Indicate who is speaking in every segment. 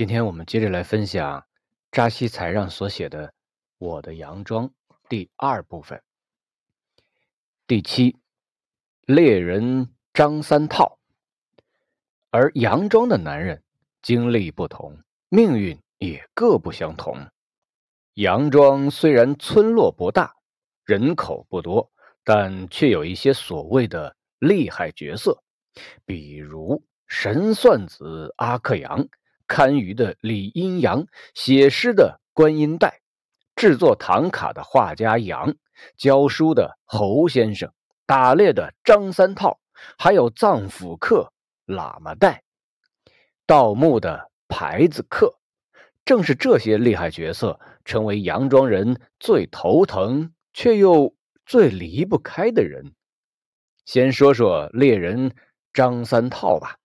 Speaker 1: 今天我们接着来分享扎西才让所写的《我的洋装》第二部分。第七，猎人张三套。而洋装的男人经历不同，命运也各不相同。洋装虽然村落不大，人口不多，但却有一些所谓的厉害角色，比如神算子阿克扬。堪舆的李阴阳，写诗的观音带，制作唐卡的画家杨，教书的侯先生，打猎的张三套，还有藏府客喇嘛带，盗墓的牌子客，正是这些厉害角色，成为杨庄人最头疼却又最离不开的人。先说说猎人张三套吧。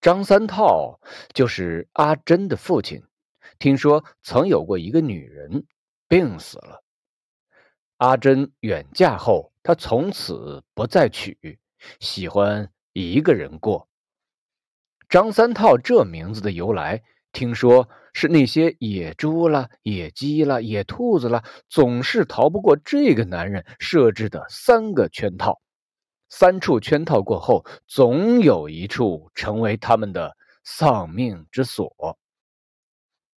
Speaker 1: 张三套就是阿珍的父亲，听说曾有过一个女人病死了。阿珍远嫁后，他从此不再娶，喜欢一个人过。张三套这名字的由来，听说是那些野猪啦、野鸡啦、野兔子啦，总是逃不过这个男人设置的三个圈套。三处圈套过后，总有一处成为他们的丧命之所。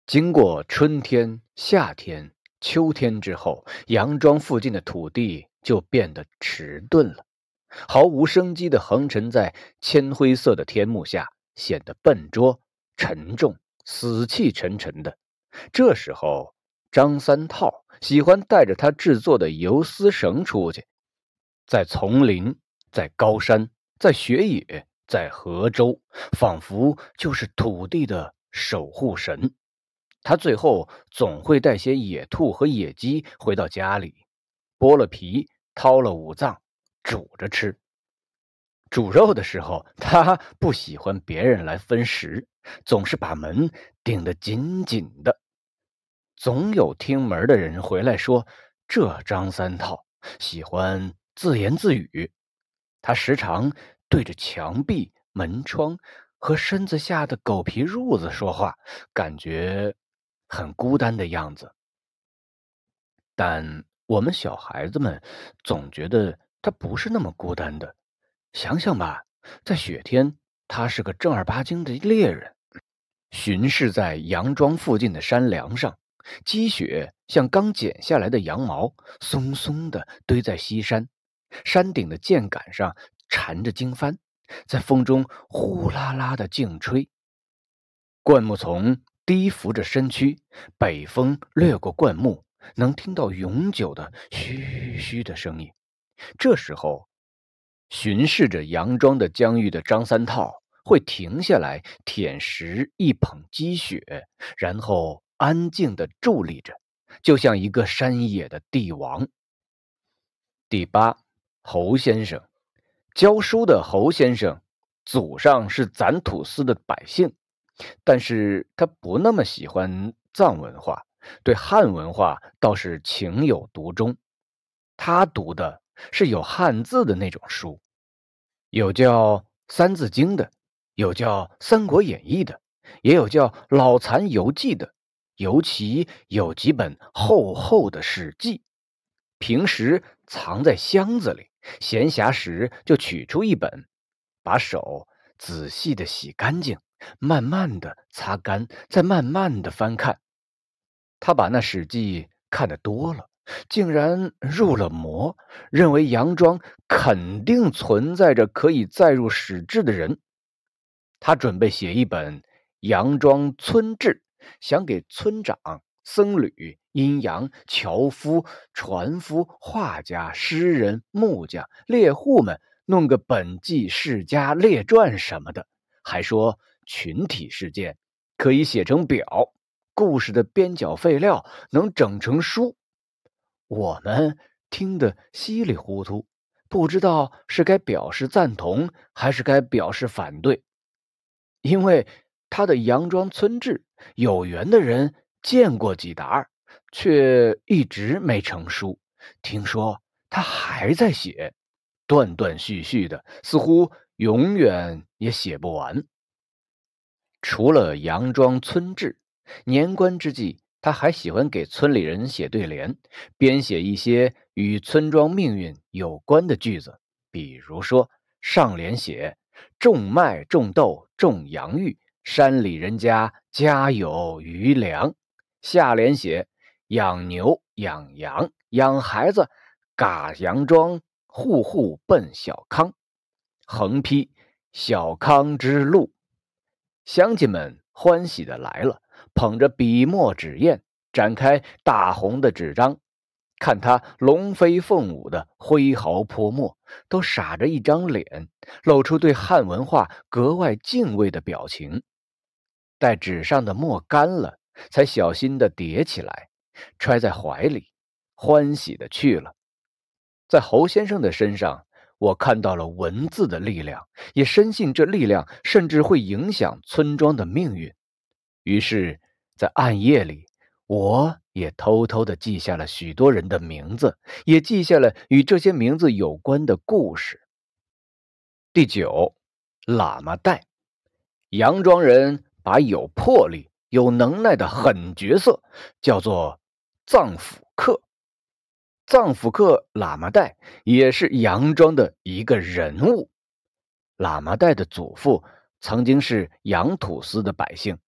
Speaker 1: 经过春天、夏天、秋天之后，杨庄附近的土地就变得迟钝了，毫无生机的横陈在铅灰色的天幕下，显得笨拙、沉重、死气沉沉的。这时候，张三套喜欢带着他制作的游丝绳出去，在丛林。在高山，在雪野，在河州，仿佛就是土地的守护神。他最后总会带些野兔和野鸡回到家里，剥了皮，掏了五脏，煮着吃。煮肉的时候，他不喜欢别人来分食，总是把门顶得紧紧的。总有听门的人回来说：“这张三套喜欢自言自语。”他时常对着墙壁、门窗和身子下的狗皮褥子说话，感觉很孤单的样子。但我们小孩子们总觉得他不是那么孤单的。想想吧，在雪天，他是个正儿八经的猎人，巡视在杨庄附近的山梁上，积雪像刚剪下来的羊毛，松松的堆在西山。山顶的箭杆上缠着经幡，在风中呼啦啦的劲吹。灌木丛低伏着身躯，北风掠过灌木，能听到永久的嘘嘘的声音。这时候，巡视着杨庄的疆域的张三套会停下来舔食一捧积雪，然后安静的伫立着，就像一个山野的帝王。第八。侯先生，教书的侯先生，祖上是攒土司的百姓，但是他不那么喜欢藏文化，对汉文化倒是情有独钟。他读的是有汉字的那种书，有叫《三字经》的，有叫《三国演义》的，也有叫《老残游记》的，尤其有几本厚厚的《史记》，平时藏在箱子里。闲暇时就取出一本，把手仔细的洗干净，慢慢的擦干，再慢慢的翻看。他把那《史记》看得多了，竟然入了魔，认为杨庄肯定存在着可以载入史志的人。他准备写一本《杨庄村志》，想给村长。僧侣、阴阳、樵夫、船夫、画家、诗人、木匠、猎户们弄个本纪世家列传什么的，还说群体事件可以写成表，故事的边角废料能整成书。我们听得稀里糊涂，不知道是该表示赞同还是该表示反对，因为他的《杨庄村志》，有缘的人。见过几沓，却一直没成书。听说他还在写，断断续续的，似乎永远也写不完。除了杨庄村志，年关之际，他还喜欢给村里人写对联，编写一些与村庄命运有关的句子。比如说，上联写“种麦种豆种洋芋，山里人家家有余粮”，下联写“养牛养羊养孩子嘎羊庄，户户奔小康”，横批“小康之路”。乡亲们欢喜的来了，捧着笔墨纸砚，展开大红的纸张，看他龙飞凤舞的挥毫泼墨，都傻着一张脸，露出对汉文化格外敬畏的表情。待纸上的墨干了，才小心的叠起来，揣在怀里，欢喜的去了。在侯先生的身上。我看到了文字的力量，也深信这力量甚至会影响村庄的命运。于是，在暗夜里，我也偷偷的记下了许多人的名字，也记下了与这些名字有关的故事。第九，喇嘛带，杨庄人把有魄力、有能耐的狠角色叫做藏府客。藏府客喇嘛带也是杨庄的一个人物。喇嘛带的祖父曾经是杨土司的百姓，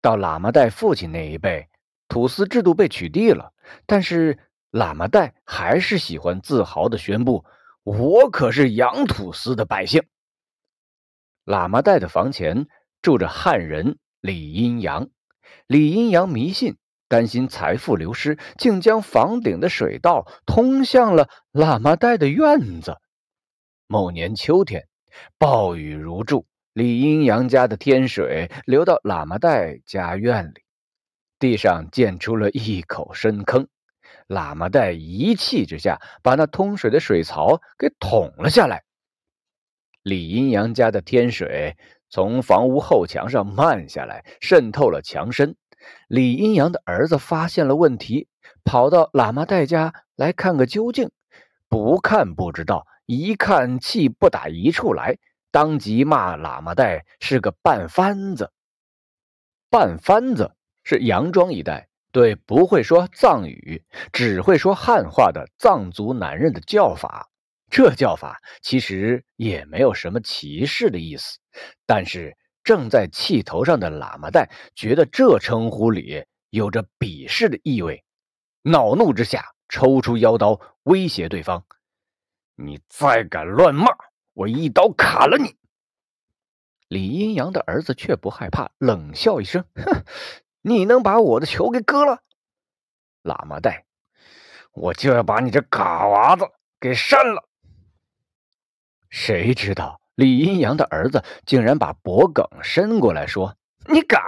Speaker 1: 到喇嘛带父亲那一辈，土司制度被取缔了，但是喇嘛带还是喜欢自豪地宣布：“我可是杨土司的百姓。”喇嘛带的房前住着汉人李阴阳，李阴阳迷信。担心财富流失，竟将房顶的水道通向了喇嘛带的院子。某年秋天，暴雨如注，李阴阳家的天水流到喇嘛带家院里，地上溅出了一口深坑。喇嘛带一气之下，把那通水的水槽给捅了下来。李阴阳家的天水从房屋后墙上漫下来，渗透了墙身。李阴阳的儿子发现了问题，跑到喇嘛带家来看个究竟。不看不知道，一看气不打一处来，当即骂喇嘛带是个半番子。半番子是杨庄一带对不会说藏语、只会说汉话的藏族男人的叫法。这叫法其实也没有什么歧视的意思，但是。正在气头上的喇嘛带觉得这称呼里有着鄙视的意味，恼怒之下抽出腰刀威胁对方：“你再敢乱骂，我一刀砍了你！”李阴阳的儿子却不害怕，冷笑一声：“哼，你能把我的球给割了？”喇嘛带，我就要把你这嘎娃子给删了。谁知道？李阴阳的儿子竟然把脖梗伸过来说：“你敢！”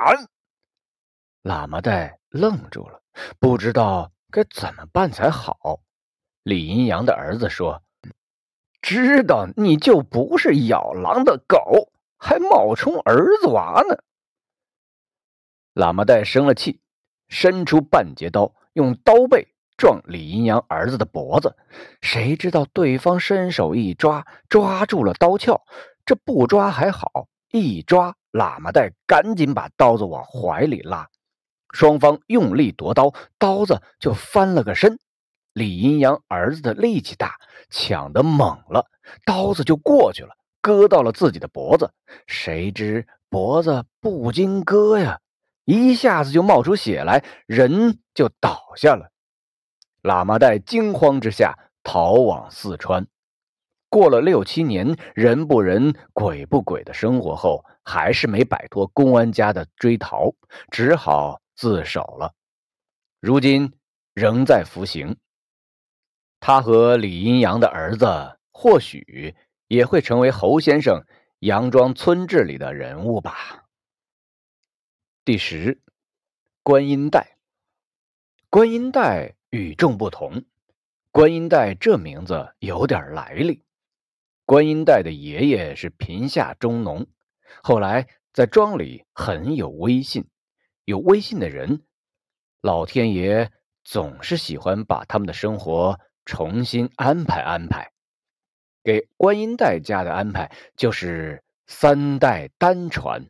Speaker 1: 喇嘛带愣住了，不知道该怎么办才好。李阴阳的儿子说：“知道你就不是咬狼的狗，还冒充儿子娃呢。”喇嘛带生了气，伸出半截刀，用刀背。撞李阴阳儿子的脖子，谁知道对方伸手一抓，抓住了刀鞘。这不抓还好，一抓，喇嘛带赶紧把刀子往怀里拉。双方用力夺刀，刀子就翻了个身。李阴阳儿子的力气大，抢得猛了，刀子就过去了，割到了自己的脖子。谁知脖子不经割呀，一下子就冒出血来，人就倒下了。喇嘛带惊慌之下逃往四川，过了六七年，人不人鬼不鬼的生活后，还是没摆脱公安家的追逃，只好自首了。如今仍在服刑。他和李阴阳的儿子，或许也会成为侯先生杨庄村志里的人物吧。第十，观音带，观音带。与众不同，观音带这名字有点来历。观音带的爷爷是贫下中农，后来在庄里很有威信。有威信的人，老天爷总是喜欢把他们的生活重新安排安排。给观音带家的安排就是三代单传，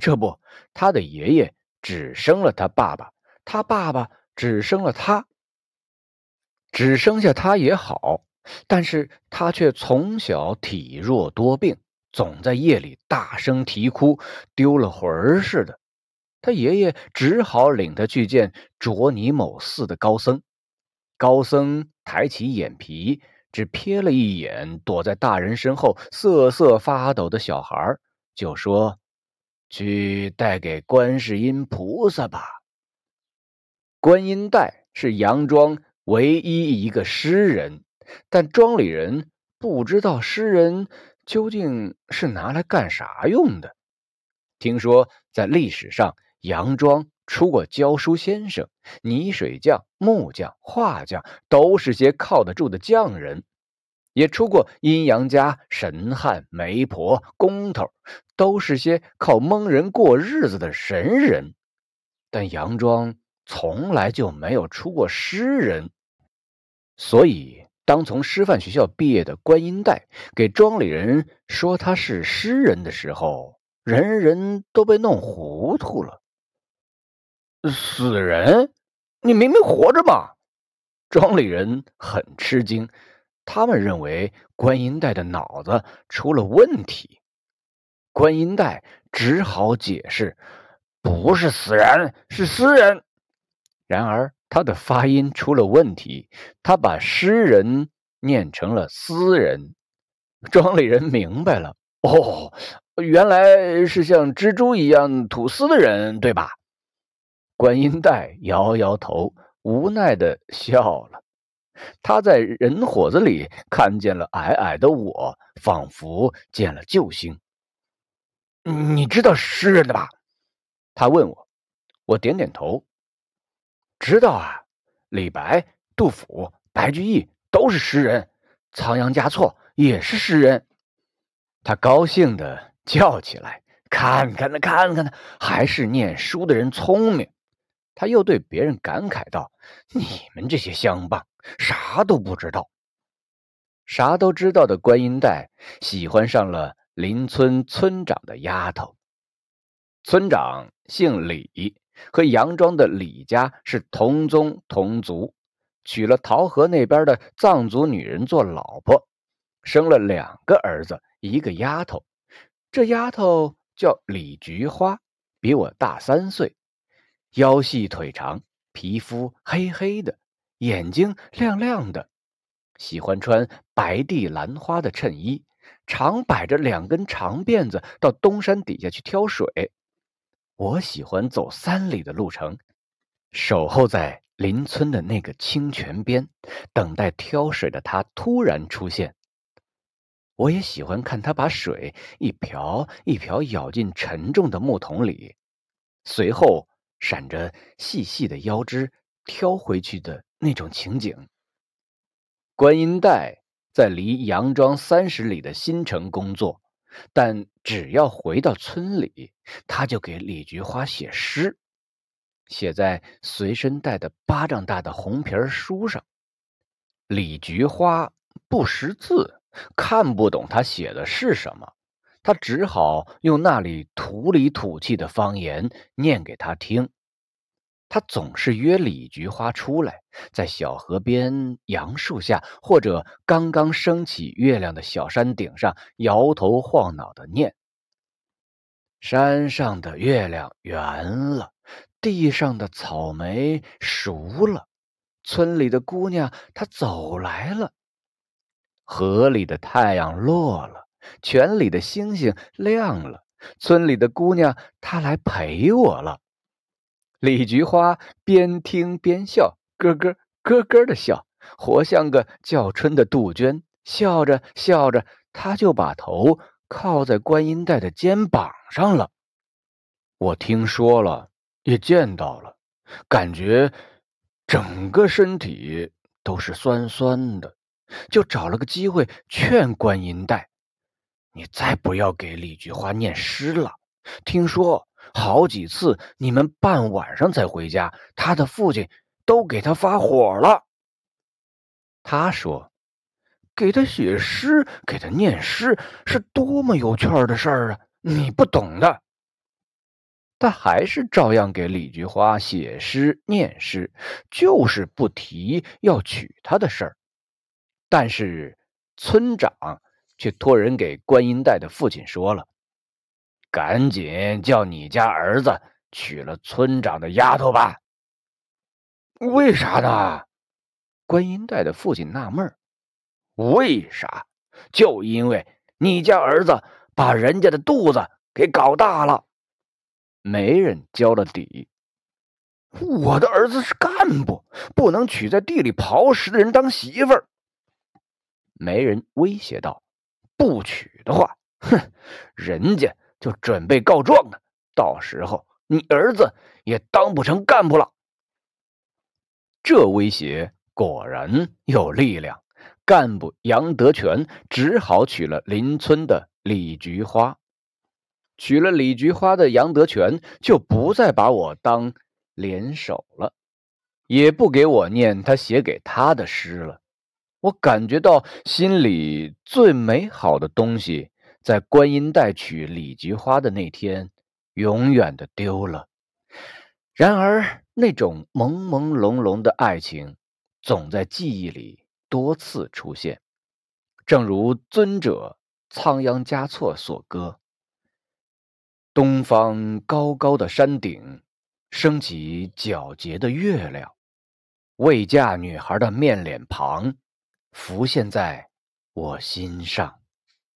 Speaker 1: 这不，他的爷爷只生了他爸爸，他爸爸只生了他。只生下他也好，但是他却从小体弱多病，总在夜里大声啼哭，丢了魂儿似的。他爷爷只好领他去见卓尼某寺的高僧。高僧抬起眼皮，只瞥了一眼躲在大人身后瑟瑟发抖的小孩，就说：“去带给观世音菩萨吧。”观音带是杨庄。唯一一个诗人，但庄里人不知道诗人究竟是拿来干啥用的。听说在历史上，杨庄出过教书先生、泥水匠、木匠、画匠，都是些靠得住的匠人；也出过阴阳家、神汉、媒婆、工头，都是些靠蒙人过日子的神人。但杨庄从来就没有出过诗人。所以，当从师范学校毕业的观音带给庄里人说他是诗人的时候，人人都被弄糊涂了。死人？你明明活着嘛！庄里人很吃惊，他们认为观音带的脑子出了问题。观音带只好解释：“不是死人，是诗人。”然而。他的发音出了问题，他把诗人念成了私人。庄里人明白了，哦，原来是像蜘蛛一样吐丝的人，对吧？观音带摇摇头，无奈的笑了。他在人伙子里看见了矮矮的我，仿佛见了救星。你知道诗人的吧？他问我，我点点头。知道啊，李白、杜甫、白居易都是诗人，仓央嘉措也是诗人。他高兴的叫起来：“看看呢，看看呢，还是念书的人聪明。”他又对别人感慨道：“你们这些乡巴，啥都不知道。”啥都知道的观音袋喜欢上了邻村村长的丫头。村长姓李。和杨庄的李家是同宗同族，娶了桃河那边的藏族女人做老婆，生了两个儿子，一个丫头。这丫头叫李菊花，比我大三岁，腰细腿长，皮肤黑黑的，眼睛亮亮的，喜欢穿白地兰花的衬衣，常摆着两根长辫子到东山底下去挑水。我喜欢走三里的路程，守候在邻村的那个清泉边，等待挑水的他突然出现。我也喜欢看他把水一瓢一瓢舀进沉重的木桶里，随后闪着细细的腰肢挑回去的那种情景。观音带在离杨庄三十里的新城工作。但只要回到村里，他就给李菊花写诗，写在随身带的巴掌大的红皮书上。李菊花不识字，看不懂他写的是什么，他只好用那里土里土气的方言念给他听。他总是约李菊花出来，在小河边、杨树下，或者刚刚升起月亮的小山顶上，摇头晃脑的念：“山上的月亮圆了，地上的草莓熟了，村里的姑娘她走来了，河里的太阳落了，泉里的星星亮了，村里的姑娘她来陪我了。”李菊花边听边笑，咯咯咯咯的笑，活像个叫春的杜鹃。笑着笑着，她就把头靠在观音带的肩膀上了。我听说了，也见到了，感觉整个身体都是酸酸的，就找了个机会劝观音带：“你再不要给李菊花念诗了。听说。”好几次，你们半晚上才回家，他的父亲都给他发火了。他说：“给他写诗，给他念诗，是多么有趣的事儿啊！你不懂的。”他还是照样给李菊花写诗念诗，就是不提要娶她的事儿。但是村长却托人给观音带的父亲说了：“赶紧叫你家儿子娶了村长的丫头吧。”
Speaker 2: 为啥呢？
Speaker 1: 观音带的父亲纳闷：“
Speaker 2: 为啥？就因为你家儿子把人家的肚子给搞大了。”
Speaker 1: 媒人交了底。
Speaker 2: 我的儿子是干部，不能娶在地里刨食的人当媳妇儿。
Speaker 1: 媒人威胁道：“
Speaker 2: 不娶的话，哼，人家就准备告状呢。到时候你儿子也当不成干部了。”
Speaker 1: 这威胁果然有力量，干部杨德全只好娶了邻村的李菊花。娶了李菊花的杨德全就不再把我当联手了，也不给我念他写给他的诗了。我感觉到心里最美好的东西，在观音带取李菊花的那天，永远的丢了。然而，那种朦朦胧胧的爱情，总在记忆里多次出现，正如尊者仓央嘉措所歌。东方高高的山顶，升起皎洁的月亮，未嫁女孩的面脸庞，浮现在我心上。